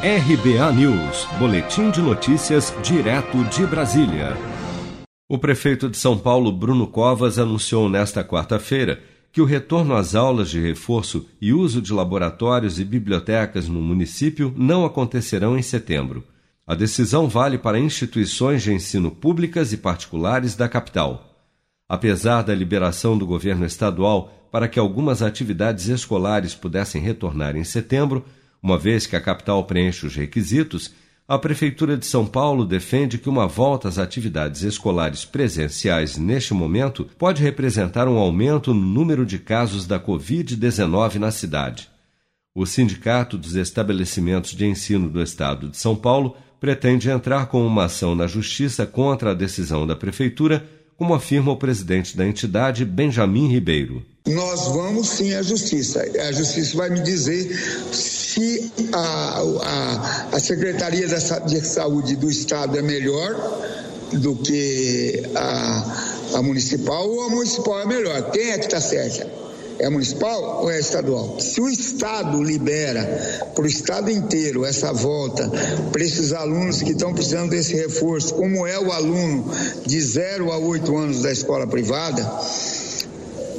RBA News, Boletim de Notícias, direto de Brasília. O prefeito de São Paulo, Bruno Covas, anunciou nesta quarta-feira que o retorno às aulas de reforço e uso de laboratórios e bibliotecas no município não acontecerão em setembro. A decisão vale para instituições de ensino públicas e particulares da capital. Apesar da liberação do governo estadual para que algumas atividades escolares pudessem retornar em setembro, uma vez que a capital preenche os requisitos, a Prefeitura de São Paulo defende que uma volta às atividades escolares presenciais neste momento pode representar um aumento no número de casos da Covid-19 na cidade. O Sindicato dos Estabelecimentos de Ensino do Estado de São Paulo pretende entrar com uma ação na Justiça contra a decisão da Prefeitura, como afirma o presidente da entidade, Benjamin Ribeiro. Nós vamos sim à Justiça. A Justiça vai me dizer se a, a, a Secretaria de Saúde do Estado é melhor do que a, a municipal ou a municipal é melhor. Quem é que está certa? É municipal ou é estadual? Se o Estado libera para o Estado inteiro essa volta para esses alunos que estão precisando desse reforço, como é o aluno de 0 a 8 anos da escola privada,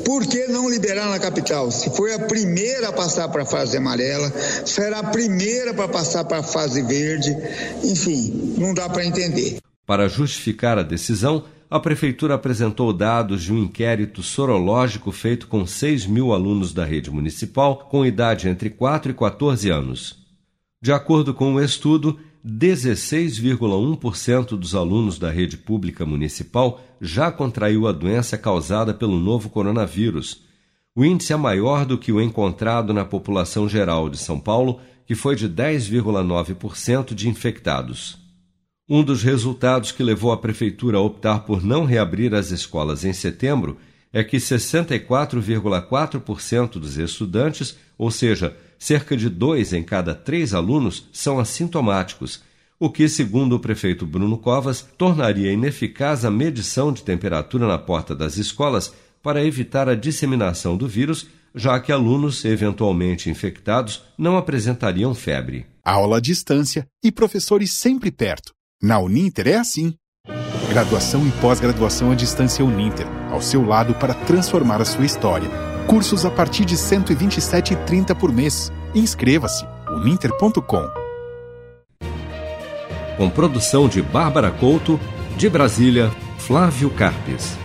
por que não liberar na capital? Se foi a primeira a passar para a fase amarela, será a primeira para passar para a fase verde, enfim, não dá para entender. Para justificar a decisão, a Prefeitura apresentou dados de um inquérito sorológico feito com 6 mil alunos da rede municipal com idade entre 4 e 14 anos. De acordo com o estudo, 16,1% dos alunos da rede pública municipal já contraiu a doença causada pelo novo coronavírus. O índice é maior do que o encontrado na população geral de São Paulo, que foi de 10,9% de infectados. Um dos resultados que levou a prefeitura a optar por não reabrir as escolas em setembro é que 64,4% dos estudantes, ou seja, cerca de dois em cada três alunos, são assintomáticos, o que, segundo o prefeito Bruno Covas, tornaria ineficaz a medição de temperatura na porta das escolas para evitar a disseminação do vírus, já que alunos eventualmente infectados não apresentariam febre. Aula à distância e professores sempre perto. Na Uninter é assim. Graduação e pós-graduação à distância Uninter, ao seu lado para transformar a sua história. Cursos a partir de R$ 127,30 por mês. Inscreva-se uninter.com. Com produção de Bárbara Couto, de Brasília, Flávio Carpes.